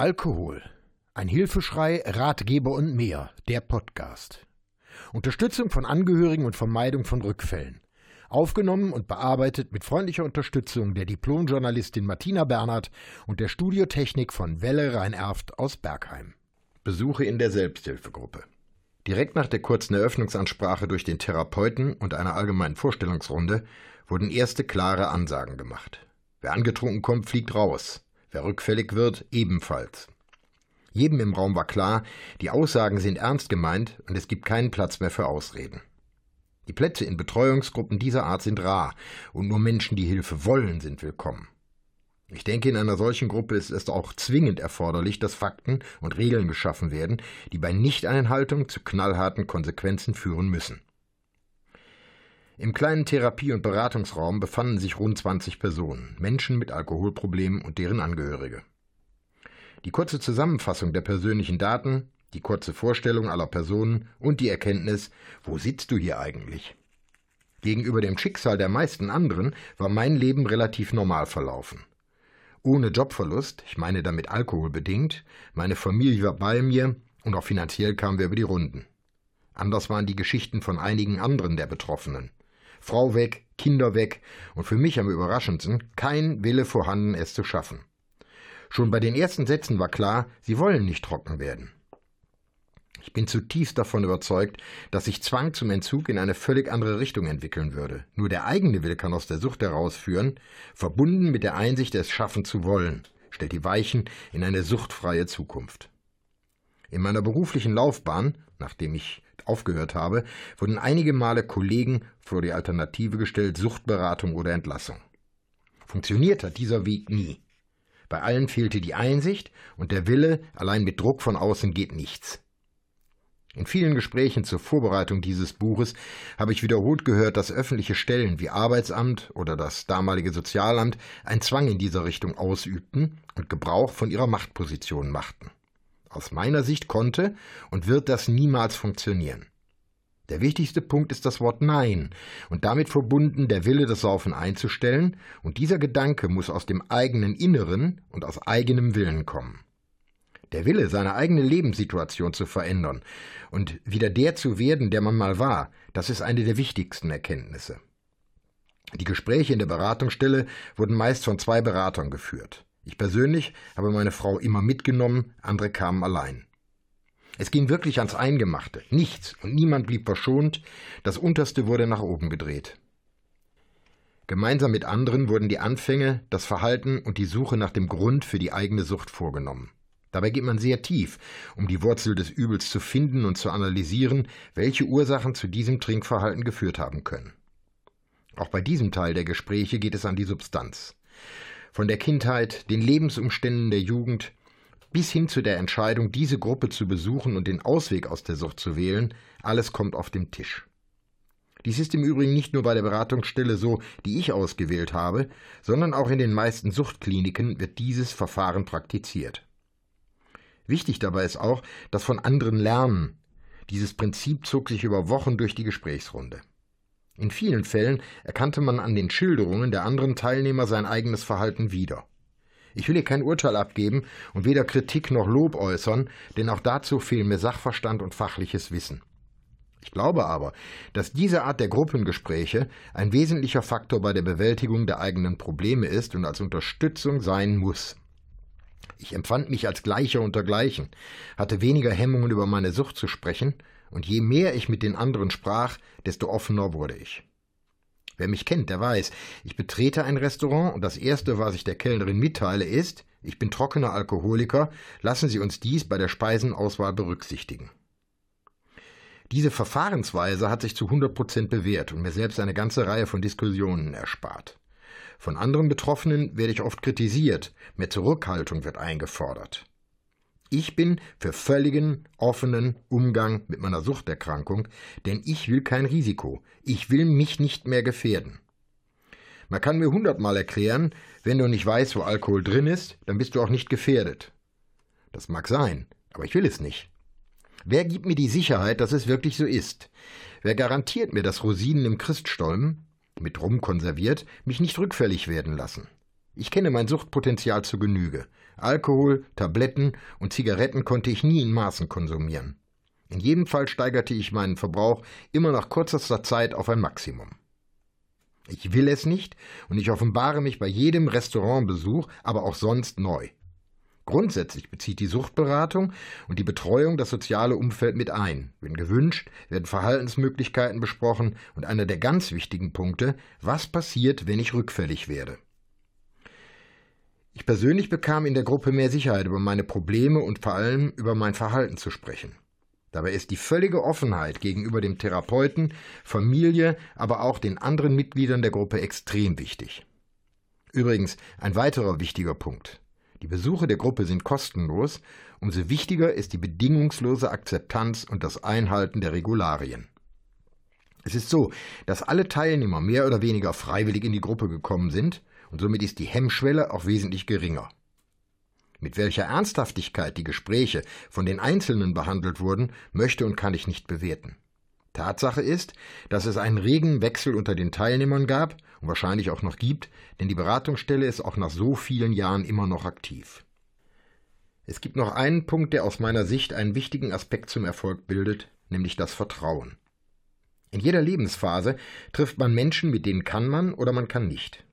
Alkohol. Ein Hilfeschrei, Ratgeber und mehr. Der Podcast. Unterstützung von Angehörigen und Vermeidung von Rückfällen. Aufgenommen und bearbeitet mit freundlicher Unterstützung der Diplomjournalistin Martina Bernhard und der Studiotechnik von Welle Rhein-Erft aus Bergheim. Besuche in der Selbsthilfegruppe. Direkt nach der kurzen Eröffnungsansprache durch den Therapeuten und einer allgemeinen Vorstellungsrunde wurden erste klare Ansagen gemacht. Wer angetrunken kommt, fliegt raus. Wer rückfällig wird, ebenfalls. Jedem im Raum war klar, die Aussagen sind ernst gemeint und es gibt keinen Platz mehr für Ausreden. Die Plätze in Betreuungsgruppen dieser Art sind rar und nur Menschen, die Hilfe wollen, sind willkommen. Ich denke, in einer solchen Gruppe ist es auch zwingend erforderlich, dass Fakten und Regeln geschaffen werden, die bei Nichteinhaltung zu knallharten Konsequenzen führen müssen. Im kleinen Therapie- und Beratungsraum befanden sich rund 20 Personen, Menschen mit Alkoholproblemen und deren Angehörige. Die kurze Zusammenfassung der persönlichen Daten, die kurze Vorstellung aller Personen und die Erkenntnis, wo sitzt du hier eigentlich? Gegenüber dem Schicksal der meisten anderen war mein Leben relativ normal verlaufen. Ohne Jobverlust, ich meine damit alkoholbedingt, meine Familie war bei mir und auch finanziell kamen wir über die Runden. Anders waren die Geschichten von einigen anderen der Betroffenen. Frau weg, Kinder weg und für mich am überraschendsten kein Wille vorhanden, es zu schaffen. Schon bei den ersten Sätzen war klar, sie wollen nicht trocken werden. Ich bin zutiefst davon überzeugt, dass sich Zwang zum Entzug in eine völlig andere Richtung entwickeln würde. Nur der eigene Wille kann aus der Sucht herausführen, verbunden mit der Einsicht, es schaffen zu wollen, stellt die Weichen in eine suchtfreie Zukunft. In meiner beruflichen Laufbahn, nachdem ich aufgehört habe, wurden einige Male Kollegen vor die Alternative gestellt, Suchtberatung oder Entlassung. Funktioniert hat dieser Weg nie. Bei allen fehlte die Einsicht und der Wille, allein mit Druck von außen geht nichts. In vielen Gesprächen zur Vorbereitung dieses Buches habe ich wiederholt gehört, dass öffentliche Stellen wie Arbeitsamt oder das damalige Sozialamt einen Zwang in dieser Richtung ausübten und Gebrauch von ihrer Machtposition machten. Aus meiner Sicht konnte und wird das niemals funktionieren. Der wichtigste Punkt ist das Wort Nein und damit verbunden der Wille, das Saufen einzustellen, und dieser Gedanke muss aus dem eigenen Inneren und aus eigenem Willen kommen. Der Wille, seine eigene Lebenssituation zu verändern und wieder der zu werden, der man mal war, das ist eine der wichtigsten Erkenntnisse. Die Gespräche in der Beratungsstelle wurden meist von zwei Beratern geführt. Ich persönlich habe meine Frau immer mitgenommen, andere kamen allein. Es ging wirklich ans Eingemachte, nichts und niemand blieb verschont, das Unterste wurde nach oben gedreht. Gemeinsam mit anderen wurden die Anfänge, das Verhalten und die Suche nach dem Grund für die eigene Sucht vorgenommen. Dabei geht man sehr tief, um die Wurzel des Übels zu finden und zu analysieren, welche Ursachen zu diesem Trinkverhalten geführt haben können. Auch bei diesem Teil der Gespräche geht es an die Substanz von der Kindheit, den Lebensumständen der Jugend bis hin zu der Entscheidung, diese Gruppe zu besuchen und den Ausweg aus der Sucht zu wählen, alles kommt auf den Tisch. Dies ist im Übrigen nicht nur bei der Beratungsstelle so, die ich ausgewählt habe, sondern auch in den meisten Suchtkliniken wird dieses Verfahren praktiziert. Wichtig dabei ist auch, dass von anderen lernen. Dieses Prinzip zog sich über Wochen durch die Gesprächsrunde. In vielen Fällen erkannte man an den Schilderungen der anderen Teilnehmer sein eigenes Verhalten wieder. Ich will hier kein Urteil abgeben und weder Kritik noch Lob äußern, denn auch dazu fehlen mir Sachverstand und fachliches Wissen. Ich glaube aber, dass diese Art der Gruppengespräche ein wesentlicher Faktor bei der Bewältigung der eigenen Probleme ist und als Unterstützung sein muss. Ich empfand mich als Gleicher unter Gleichen, hatte weniger Hemmungen über meine Sucht zu sprechen und je mehr ich mit den anderen sprach, desto offener wurde ich. Wer mich kennt, der weiß, ich betrete ein Restaurant und das Erste, was ich der Kellnerin mitteile, ist, ich bin trockener Alkoholiker, lassen Sie uns dies bei der Speisenauswahl berücksichtigen. Diese Verfahrensweise hat sich zu 100 Prozent bewährt und mir selbst eine ganze Reihe von Diskussionen erspart. Von anderen Betroffenen werde ich oft kritisiert, mehr Zurückhaltung wird eingefordert. Ich bin für völligen, offenen Umgang mit meiner Suchterkrankung, denn ich will kein Risiko. Ich will mich nicht mehr gefährden. Man kann mir hundertmal erklären, wenn du nicht weißt, wo Alkohol drin ist, dann bist du auch nicht gefährdet. Das mag sein, aber ich will es nicht. Wer gibt mir die Sicherheit, dass es wirklich so ist? Wer garantiert mir, dass Rosinen im Christstollen, mit Rum konserviert, mich nicht rückfällig werden lassen? Ich kenne mein Suchtpotenzial zu Genüge. Alkohol, Tabletten und Zigaretten konnte ich nie in Maßen konsumieren. In jedem Fall steigerte ich meinen Verbrauch immer nach kürzester Zeit auf ein Maximum. Ich will es nicht und ich offenbare mich bei jedem Restaurantbesuch, aber auch sonst neu. Grundsätzlich bezieht die Suchtberatung und die Betreuung das soziale Umfeld mit ein. Wenn gewünscht, werden Verhaltensmöglichkeiten besprochen und einer der ganz wichtigen Punkte, was passiert, wenn ich rückfällig werde. Ich persönlich bekam in der Gruppe mehr Sicherheit über meine Probleme und vor allem über mein Verhalten zu sprechen. Dabei ist die völlige Offenheit gegenüber dem Therapeuten, Familie, aber auch den anderen Mitgliedern der Gruppe extrem wichtig. Übrigens ein weiterer wichtiger Punkt. Die Besuche der Gruppe sind kostenlos, umso wichtiger ist die bedingungslose Akzeptanz und das Einhalten der Regularien. Es ist so, dass alle Teilnehmer mehr oder weniger freiwillig in die Gruppe gekommen sind und somit ist die Hemmschwelle auch wesentlich geringer. Mit welcher Ernsthaftigkeit die Gespräche von den Einzelnen behandelt wurden, möchte und kann ich nicht bewerten. Tatsache ist, dass es einen regen Wechsel unter den Teilnehmern gab und wahrscheinlich auch noch gibt, denn die Beratungsstelle ist auch nach so vielen Jahren immer noch aktiv. Es gibt noch einen Punkt, der aus meiner Sicht einen wichtigen Aspekt zum Erfolg bildet, nämlich das Vertrauen. In jeder Lebensphase trifft man Menschen, mit denen kann man oder man kann nicht.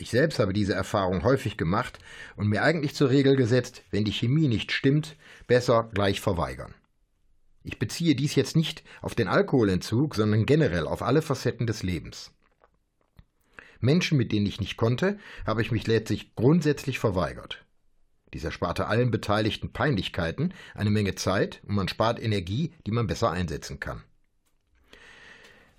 Ich selbst habe diese Erfahrung häufig gemacht und mir eigentlich zur Regel gesetzt, wenn die Chemie nicht stimmt, besser gleich verweigern. Ich beziehe dies jetzt nicht auf den Alkoholentzug, sondern generell auf alle Facetten des Lebens. Menschen, mit denen ich nicht konnte, habe ich mich letztlich grundsätzlich verweigert. Dies ersparte allen Beteiligten Peinlichkeiten, eine Menge Zeit und man spart Energie, die man besser einsetzen kann.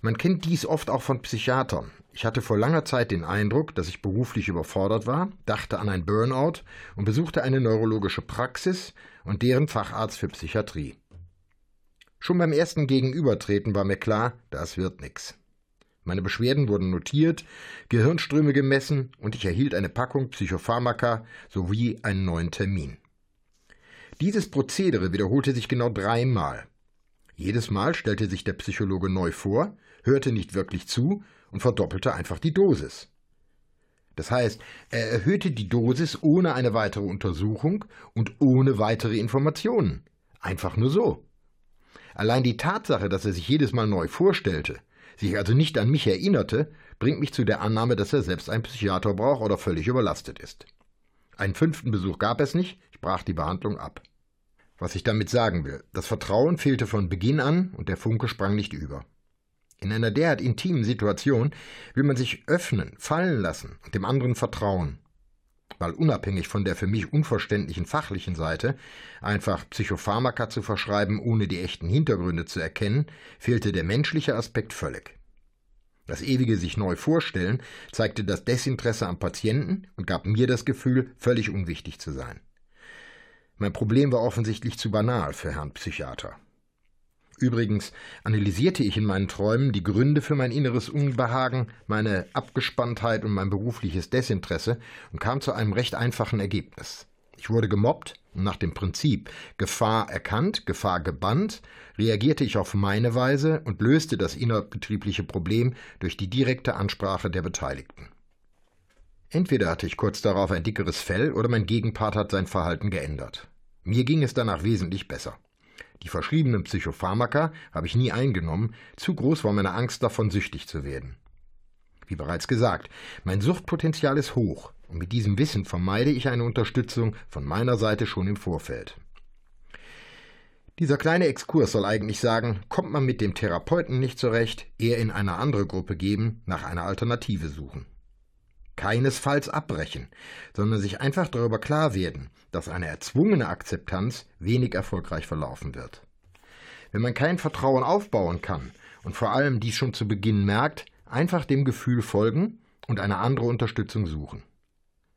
Man kennt dies oft auch von Psychiatern. Ich hatte vor langer Zeit den Eindruck, dass ich beruflich überfordert war, dachte an ein Burnout und besuchte eine neurologische Praxis und deren Facharzt für Psychiatrie. Schon beim ersten Gegenübertreten war mir klar, das wird nix. Meine Beschwerden wurden notiert, Gehirnströme gemessen und ich erhielt eine Packung Psychopharmaka sowie einen neuen Termin. Dieses Prozedere wiederholte sich genau dreimal. Jedes Mal stellte sich der Psychologe neu vor, hörte nicht wirklich zu und verdoppelte einfach die Dosis. Das heißt, er erhöhte die Dosis ohne eine weitere Untersuchung und ohne weitere Informationen. Einfach nur so. Allein die Tatsache, dass er sich jedes Mal neu vorstellte, sich also nicht an mich erinnerte, bringt mich zu der Annahme, dass er selbst einen Psychiater braucht oder völlig überlastet ist. Einen fünften Besuch gab es nicht, ich brach die Behandlung ab. Was ich damit sagen will, das Vertrauen fehlte von Beginn an und der Funke sprang nicht über. In einer derart intimen Situation will man sich öffnen, fallen lassen und dem anderen vertrauen mal unabhängig von der für mich unverständlichen fachlichen Seite, einfach Psychopharmaka zu verschreiben, ohne die echten Hintergründe zu erkennen, fehlte der menschliche Aspekt völlig. Das ewige sich neu vorstellen zeigte das Desinteresse am Patienten und gab mir das Gefühl, völlig unwichtig zu sein. Mein Problem war offensichtlich zu banal für Herrn Psychiater. Übrigens analysierte ich in meinen Träumen die Gründe für mein inneres Unbehagen, meine Abgespanntheit und mein berufliches Desinteresse und kam zu einem recht einfachen Ergebnis. Ich wurde gemobbt und nach dem Prinzip Gefahr erkannt, Gefahr gebannt, reagierte ich auf meine Weise und löste das innerbetriebliche Problem durch die direkte Ansprache der Beteiligten. Entweder hatte ich kurz darauf ein dickeres Fell oder mein Gegenpart hat sein Verhalten geändert. Mir ging es danach wesentlich besser. Die verschriebenen Psychopharmaka habe ich nie eingenommen, zu groß war meine Angst davon, süchtig zu werden. Wie bereits gesagt, mein Suchtpotenzial ist hoch, und mit diesem Wissen vermeide ich eine Unterstützung von meiner Seite schon im Vorfeld. Dieser kleine Exkurs soll eigentlich sagen, kommt man mit dem Therapeuten nicht zurecht, eher in eine andere Gruppe geben, nach einer Alternative suchen keinesfalls abbrechen, sondern sich einfach darüber klar werden, dass eine erzwungene Akzeptanz wenig erfolgreich verlaufen wird. Wenn man kein Vertrauen aufbauen kann und vor allem dies schon zu Beginn merkt, einfach dem Gefühl folgen und eine andere Unterstützung suchen.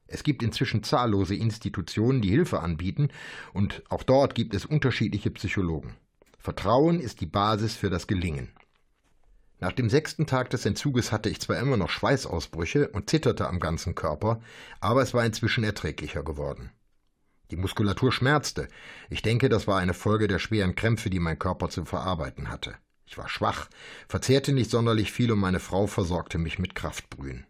Es gibt inzwischen zahllose Institutionen, die Hilfe anbieten, und auch dort gibt es unterschiedliche Psychologen. Vertrauen ist die Basis für das Gelingen. Nach dem sechsten Tag des Entzuges hatte ich zwar immer noch Schweißausbrüche und zitterte am ganzen Körper, aber es war inzwischen erträglicher geworden. Die Muskulatur schmerzte. Ich denke, das war eine Folge der schweren Krämpfe, die mein Körper zu verarbeiten hatte. Ich war schwach, verzehrte nicht sonderlich viel und meine Frau versorgte mich mit Kraftbrühen.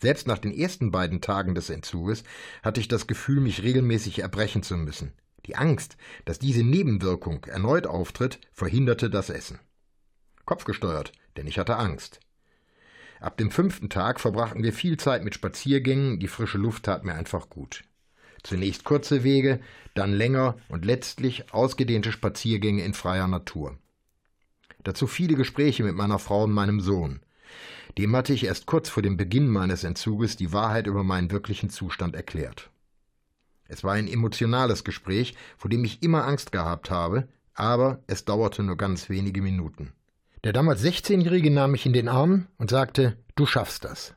Selbst nach den ersten beiden Tagen des Entzuges hatte ich das Gefühl, mich regelmäßig erbrechen zu müssen. Die Angst, dass diese Nebenwirkung erneut auftritt, verhinderte das Essen. Kopfgesteuert, denn ich hatte Angst. Ab dem fünften Tag verbrachten wir viel Zeit mit Spaziergängen, die frische Luft tat mir einfach gut. Zunächst kurze Wege, dann länger und letztlich ausgedehnte Spaziergänge in freier Natur. Dazu viele Gespräche mit meiner Frau und meinem Sohn. Dem hatte ich erst kurz vor dem Beginn meines Entzuges die Wahrheit über meinen wirklichen Zustand erklärt. Es war ein emotionales Gespräch, vor dem ich immer Angst gehabt habe, aber es dauerte nur ganz wenige Minuten. Der damals 16-Jährige nahm mich in den Arm und sagte, du schaffst das.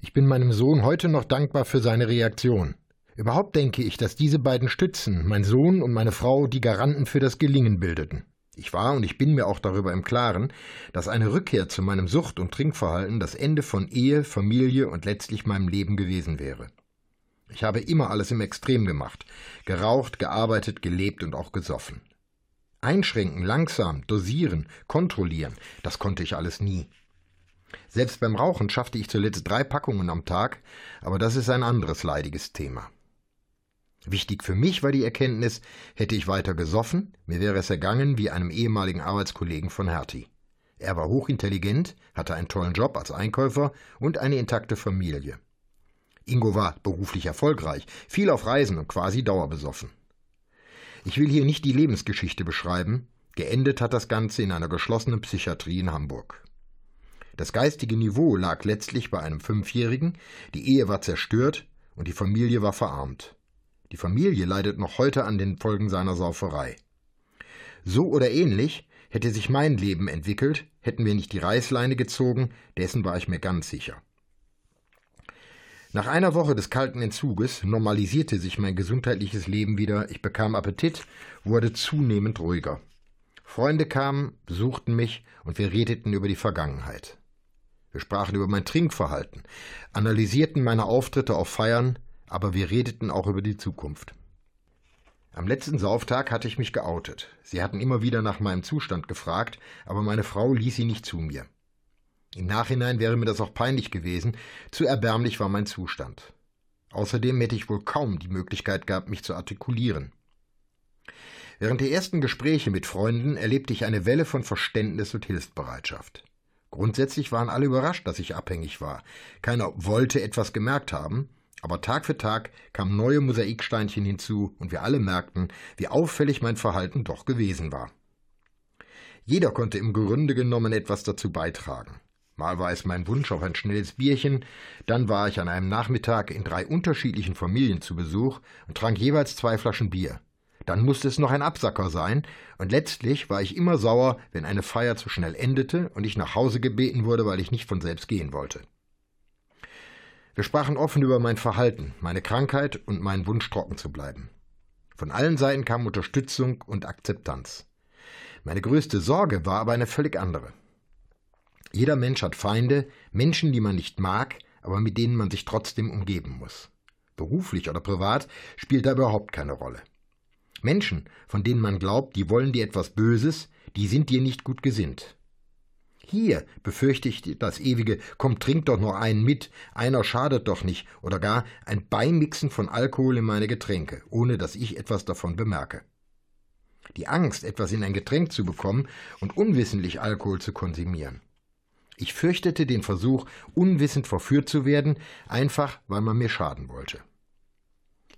Ich bin meinem Sohn heute noch dankbar für seine Reaktion. Überhaupt denke ich, dass diese beiden Stützen, mein Sohn und meine Frau, die Garanten für das Gelingen bildeten. Ich war und ich bin mir auch darüber im Klaren, dass eine Rückkehr zu meinem Sucht- und Trinkverhalten das Ende von Ehe, Familie und letztlich meinem Leben gewesen wäre. Ich habe immer alles im Extrem gemacht, geraucht, gearbeitet, gelebt und auch gesoffen. Einschränken, langsam, dosieren, kontrollieren, das konnte ich alles nie. Selbst beim Rauchen schaffte ich zuletzt drei Packungen am Tag, aber das ist ein anderes leidiges Thema. Wichtig für mich war die Erkenntnis, hätte ich weiter gesoffen, mir wäre es ergangen wie einem ehemaligen Arbeitskollegen von Hertie. Er war hochintelligent, hatte einen tollen Job als Einkäufer und eine intakte Familie. Ingo war beruflich erfolgreich, viel auf Reisen und quasi dauerbesoffen. Ich will hier nicht die Lebensgeschichte beschreiben, geendet hat das Ganze in einer geschlossenen Psychiatrie in Hamburg. Das geistige Niveau lag letztlich bei einem Fünfjährigen, die Ehe war zerstört und die Familie war verarmt. Die Familie leidet noch heute an den Folgen seiner Sauferei. So oder ähnlich hätte sich mein Leben entwickelt, hätten wir nicht die Reißleine gezogen, dessen war ich mir ganz sicher. Nach einer Woche des kalten Entzuges normalisierte sich mein gesundheitliches Leben wieder, ich bekam Appetit, wurde zunehmend ruhiger. Freunde kamen, besuchten mich und wir redeten über die Vergangenheit. Wir sprachen über mein Trinkverhalten, analysierten meine Auftritte auf Feiern, aber wir redeten auch über die Zukunft. Am letzten Sauftag hatte ich mich geoutet. Sie hatten immer wieder nach meinem Zustand gefragt, aber meine Frau ließ sie nicht zu mir. Im Nachhinein wäre mir das auch peinlich gewesen, zu erbärmlich war mein Zustand. Außerdem hätte ich wohl kaum die Möglichkeit gehabt, mich zu artikulieren. Während der ersten Gespräche mit Freunden erlebte ich eine Welle von Verständnis und Hilfsbereitschaft. Grundsätzlich waren alle überrascht, dass ich abhängig war. Keiner wollte etwas gemerkt haben, aber Tag für Tag kamen neue Mosaiksteinchen hinzu und wir alle merkten, wie auffällig mein Verhalten doch gewesen war. Jeder konnte im Grunde genommen etwas dazu beitragen. Mal war es mein Wunsch auf ein schnelles Bierchen, dann war ich an einem Nachmittag in drei unterschiedlichen Familien zu Besuch und trank jeweils zwei Flaschen Bier. Dann musste es noch ein Absacker sein, und letztlich war ich immer sauer, wenn eine Feier zu schnell endete und ich nach Hause gebeten wurde, weil ich nicht von selbst gehen wollte. Wir sprachen offen über mein Verhalten, meine Krankheit und meinen Wunsch trocken zu bleiben. Von allen Seiten kam Unterstützung und Akzeptanz. Meine größte Sorge war aber eine völlig andere. Jeder Mensch hat Feinde, Menschen, die man nicht mag, aber mit denen man sich trotzdem umgeben muss. Beruflich oder privat spielt da überhaupt keine Rolle. Menschen, von denen man glaubt, die wollen dir etwas Böses, die sind dir nicht gut gesinnt. Hier befürchte ich das ewige Komm, trink doch nur einen mit, einer schadet doch nicht, oder gar ein Beimixen von Alkohol in meine Getränke, ohne dass ich etwas davon bemerke. Die Angst, etwas in ein Getränk zu bekommen und unwissentlich Alkohol zu konsumieren. Ich fürchtete den Versuch, unwissend verführt zu werden, einfach weil man mir schaden wollte.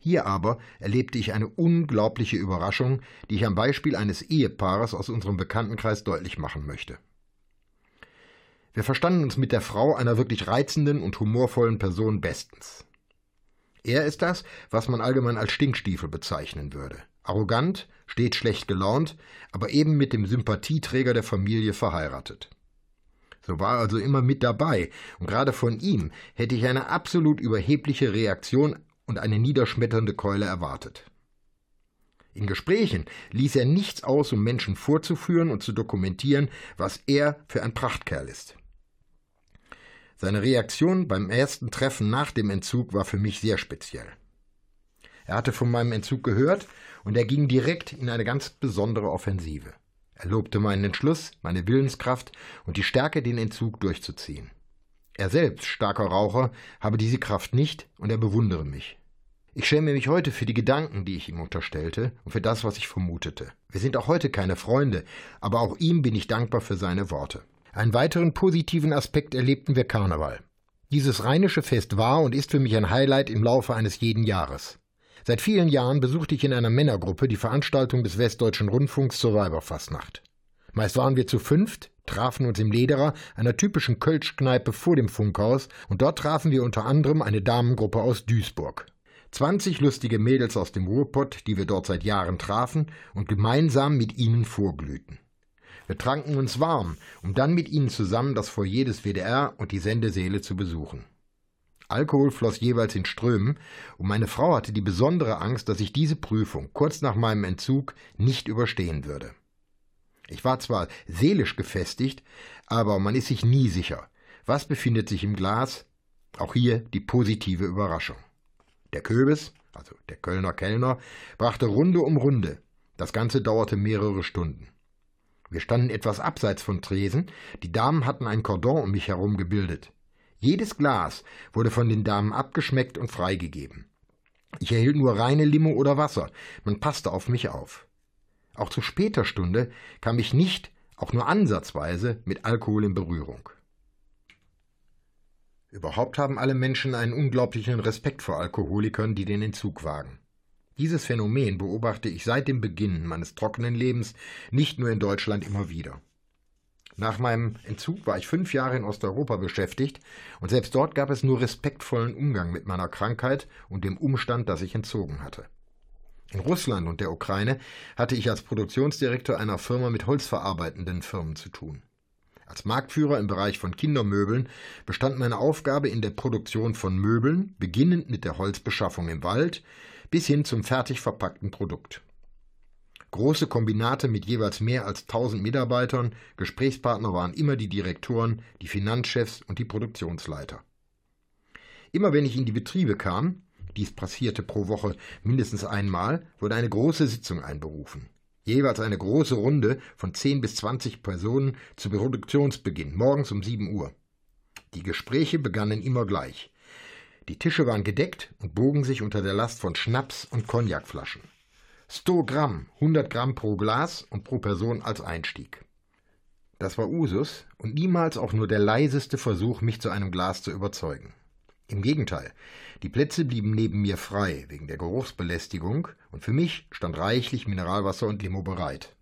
Hier aber erlebte ich eine unglaubliche Überraschung, die ich am Beispiel eines Ehepaares aus unserem Bekanntenkreis deutlich machen möchte. Wir verstanden uns mit der Frau einer wirklich reizenden und humorvollen Person bestens. Er ist das, was man allgemein als Stinkstiefel bezeichnen würde. Arrogant, stets schlecht gelaunt, aber eben mit dem Sympathieträger der Familie verheiratet. So war also immer mit dabei, und gerade von ihm hätte ich eine absolut überhebliche Reaktion und eine niederschmetternde Keule erwartet. In Gesprächen ließ er nichts aus, um Menschen vorzuführen und zu dokumentieren, was er für ein Prachtkerl ist. Seine Reaktion beim ersten Treffen nach dem Entzug war für mich sehr speziell. Er hatte von meinem Entzug gehört und er ging direkt in eine ganz besondere Offensive. Er lobte meinen Entschluss, meine Willenskraft und die Stärke, den Entzug durchzuziehen. Er selbst, starker Raucher, habe diese Kraft nicht und er bewundere mich. Ich schäme mich heute für die Gedanken, die ich ihm unterstellte und für das, was ich vermutete. Wir sind auch heute keine Freunde, aber auch ihm bin ich dankbar für seine Worte. Einen weiteren positiven Aspekt erlebten wir Karneval. Dieses rheinische Fest war und ist für mich ein Highlight im Laufe eines jeden Jahres. Seit vielen Jahren besuchte ich in einer Männergruppe die Veranstaltung des Westdeutschen Rundfunks zur Weiberfastnacht. Meist waren wir zu fünft, trafen uns im Lederer, einer typischen Kölschkneipe vor dem Funkhaus, und dort trafen wir unter anderem eine Damengruppe aus Duisburg. 20 lustige Mädels aus dem Ruhrpott, die wir dort seit Jahren trafen und gemeinsam mit ihnen vorglühten. Wir tranken uns warm, um dann mit ihnen zusammen das Foyer des WDR und die Sendesäle zu besuchen. Alkohol floss jeweils in Strömen, und meine Frau hatte die besondere Angst, dass ich diese Prüfung kurz nach meinem Entzug nicht überstehen würde. Ich war zwar seelisch gefestigt, aber man ist sich nie sicher. Was befindet sich im Glas? Auch hier die positive Überraschung. Der Köbis, also der Kölner Kellner, brachte Runde um Runde. Das Ganze dauerte mehrere Stunden. Wir standen etwas abseits von Tresen, die Damen hatten ein Kordon um mich herum gebildet. Jedes Glas wurde von den Damen abgeschmeckt und freigegeben. Ich erhielt nur reine Limo oder Wasser, man passte auf mich auf. Auch zu später Stunde kam ich nicht, auch nur ansatzweise, mit Alkohol in Berührung. Überhaupt haben alle Menschen einen unglaublichen Respekt vor Alkoholikern, die den Entzug wagen. Dieses Phänomen beobachte ich seit dem Beginn meines trockenen Lebens nicht nur in Deutschland immer wieder. Nach meinem Entzug war ich fünf Jahre in Osteuropa beschäftigt, und selbst dort gab es nur respektvollen Umgang mit meiner Krankheit und dem Umstand, dass ich entzogen hatte. In Russland und der Ukraine hatte ich als Produktionsdirektor einer Firma mit holzverarbeitenden Firmen zu tun. Als Marktführer im Bereich von Kindermöbeln bestand meine Aufgabe in der Produktion von Möbeln, beginnend mit der Holzbeschaffung im Wald bis hin zum fertig verpackten Produkt. Große Kombinate mit jeweils mehr als 1000 Mitarbeitern, Gesprächspartner waren immer die Direktoren, die Finanzchefs und die Produktionsleiter. Immer wenn ich in die Betriebe kam, dies passierte pro Woche mindestens einmal, wurde eine große Sitzung einberufen jeweils eine große Runde von 10 bis 20 Personen zu Produktionsbeginn, morgens um 7 Uhr. Die Gespräche begannen immer gleich. Die Tische waren gedeckt und bogen sich unter der Last von Schnaps und Cognacflaschen. 100 Gramm, 100 Gramm pro Glas und pro Person als Einstieg. Das war Usus und niemals auch nur der leiseste Versuch, mich zu einem Glas zu überzeugen. Im Gegenteil, die Plätze blieben neben mir frei wegen der Geruchsbelästigung und für mich stand reichlich Mineralwasser und Limo bereit.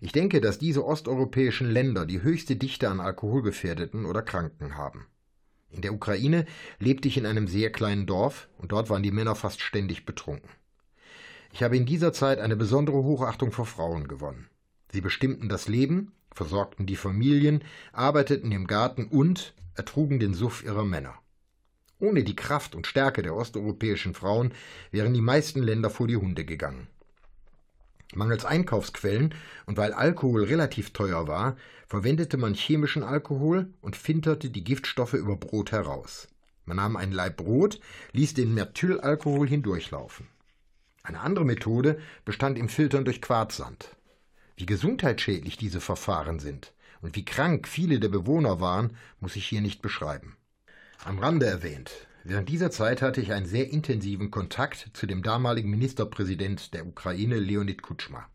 Ich denke, dass diese osteuropäischen Länder die höchste Dichte an Alkoholgefährdeten oder Kranken haben. In der Ukraine lebte ich in einem sehr kleinen Dorf und dort waren die Männer fast ständig betrunken. Ich habe in dieser Zeit eine besondere Hochachtung vor Frauen gewonnen. Sie bestimmten das Leben, versorgten die Familien, arbeiteten im Garten und ertrugen den Suff ihrer Männer. Ohne die Kraft und Stärke der osteuropäischen Frauen wären die meisten Länder vor die Hunde gegangen. Mangels Einkaufsquellen und weil Alkohol relativ teuer war, verwendete man chemischen Alkohol und filterte die Giftstoffe über Brot heraus. Man nahm ein Laib Brot, ließ den Methylalkohol hindurchlaufen. Eine andere Methode bestand im Filtern durch Quarzsand. Wie gesundheitsschädlich diese Verfahren sind und wie krank viele der Bewohner waren, muss ich hier nicht beschreiben. Am Rande erwähnt. Während dieser Zeit hatte ich einen sehr intensiven Kontakt zu dem damaligen Ministerpräsident der Ukraine, Leonid Kutschma.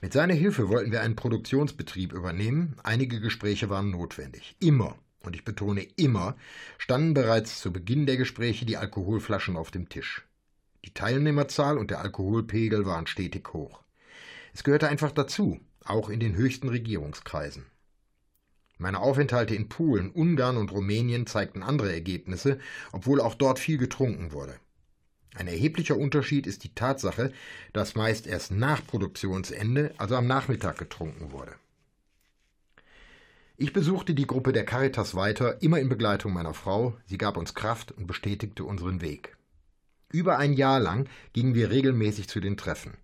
Mit seiner Hilfe wollten wir einen Produktionsbetrieb übernehmen. Einige Gespräche waren notwendig. Immer, und ich betone immer, standen bereits zu Beginn der Gespräche die Alkoholflaschen auf dem Tisch. Die Teilnehmerzahl und der Alkoholpegel waren stetig hoch. Es gehörte einfach dazu, auch in den höchsten Regierungskreisen. Meine Aufenthalte in Polen, Ungarn und Rumänien zeigten andere Ergebnisse, obwohl auch dort viel getrunken wurde. Ein erheblicher Unterschied ist die Tatsache, dass meist erst nach Produktionsende, also am Nachmittag, getrunken wurde. Ich besuchte die Gruppe der Caritas weiter, immer in Begleitung meiner Frau, sie gab uns Kraft und bestätigte unseren Weg. Über ein Jahr lang gingen wir regelmäßig zu den Treffen.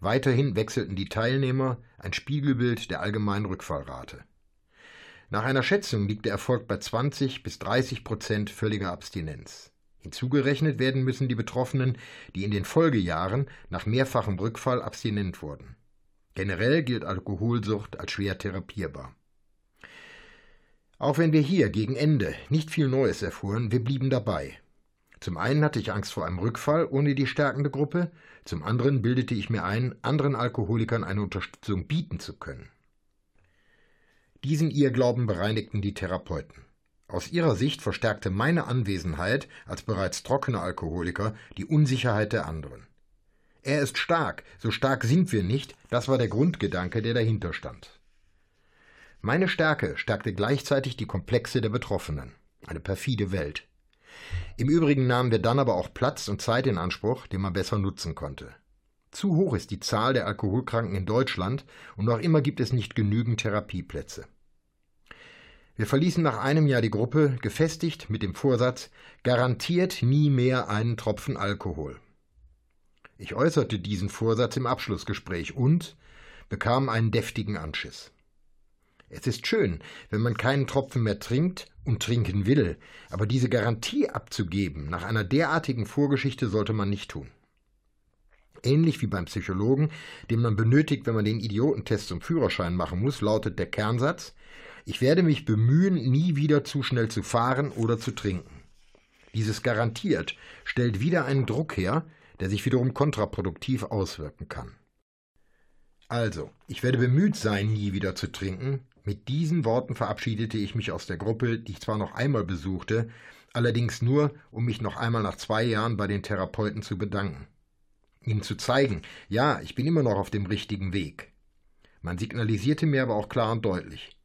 Weiterhin wechselten die Teilnehmer, ein Spiegelbild der allgemeinen Rückfallrate. Nach einer Schätzung liegt der Erfolg bei 20 bis 30 Prozent völliger Abstinenz. Hinzugerechnet werden müssen die Betroffenen, die in den Folgejahren nach mehrfachem Rückfall abstinent wurden. Generell gilt Alkoholsucht als schwer therapierbar. Auch wenn wir hier gegen Ende nicht viel Neues erfuhren, wir blieben dabei. Zum einen hatte ich Angst vor einem Rückfall ohne die stärkende Gruppe, zum anderen bildete ich mir ein, anderen Alkoholikern eine Unterstützung bieten zu können. Diesen Irrglauben bereinigten die Therapeuten. Aus ihrer Sicht verstärkte meine Anwesenheit als bereits trockener Alkoholiker die Unsicherheit der anderen. Er ist stark, so stark sind wir nicht, das war der Grundgedanke, der dahinter stand. Meine Stärke stärkte gleichzeitig die Komplexe der Betroffenen. Eine perfide Welt. Im Übrigen nahmen wir dann aber auch Platz und Zeit in Anspruch, den man besser nutzen konnte. Zu hoch ist die Zahl der Alkoholkranken in Deutschland und noch immer gibt es nicht genügend Therapieplätze. Wir verließen nach einem Jahr die Gruppe, gefestigt mit dem Vorsatz, garantiert nie mehr einen Tropfen Alkohol. Ich äußerte diesen Vorsatz im Abschlussgespräch und bekam einen deftigen Anschiss. Es ist schön, wenn man keinen Tropfen mehr trinkt und trinken will, aber diese Garantie abzugeben nach einer derartigen Vorgeschichte sollte man nicht tun. Ähnlich wie beim Psychologen, den man benötigt, wenn man den Idiotentest zum Führerschein machen muss, lautet der Kernsatz Ich werde mich bemühen, nie wieder zu schnell zu fahren oder zu trinken. Dieses garantiert stellt wieder einen Druck her, der sich wiederum kontraproduktiv auswirken kann. Also, ich werde bemüht sein, nie wieder zu trinken, mit diesen Worten verabschiedete ich mich aus der Gruppe, die ich zwar noch einmal besuchte, allerdings nur, um mich noch einmal nach zwei Jahren bei den Therapeuten zu bedanken. Ihnen zu zeigen, ja, ich bin immer noch auf dem richtigen Weg. Man signalisierte mir aber auch klar und deutlich.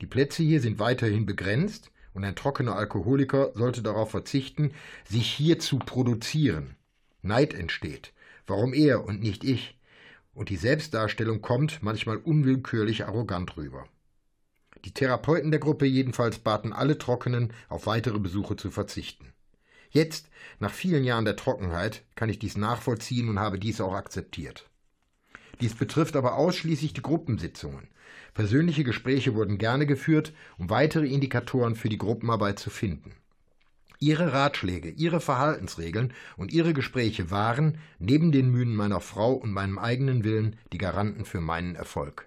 Die Plätze hier sind weiterhin begrenzt und ein trockener Alkoholiker sollte darauf verzichten, sich hier zu produzieren. Neid entsteht. Warum er und nicht ich? Und die Selbstdarstellung kommt manchmal unwillkürlich arrogant rüber. Die Therapeuten der Gruppe jedenfalls baten alle Trockenen, auf weitere Besuche zu verzichten. Jetzt, nach vielen Jahren der Trockenheit, kann ich dies nachvollziehen und habe dies auch akzeptiert. Dies betrifft aber ausschließlich die Gruppensitzungen. Persönliche Gespräche wurden gerne geführt, um weitere Indikatoren für die Gruppenarbeit zu finden. Ihre Ratschläge, Ihre Verhaltensregeln und Ihre Gespräche waren, neben den Mühen meiner Frau und meinem eigenen Willen, die Garanten für meinen Erfolg.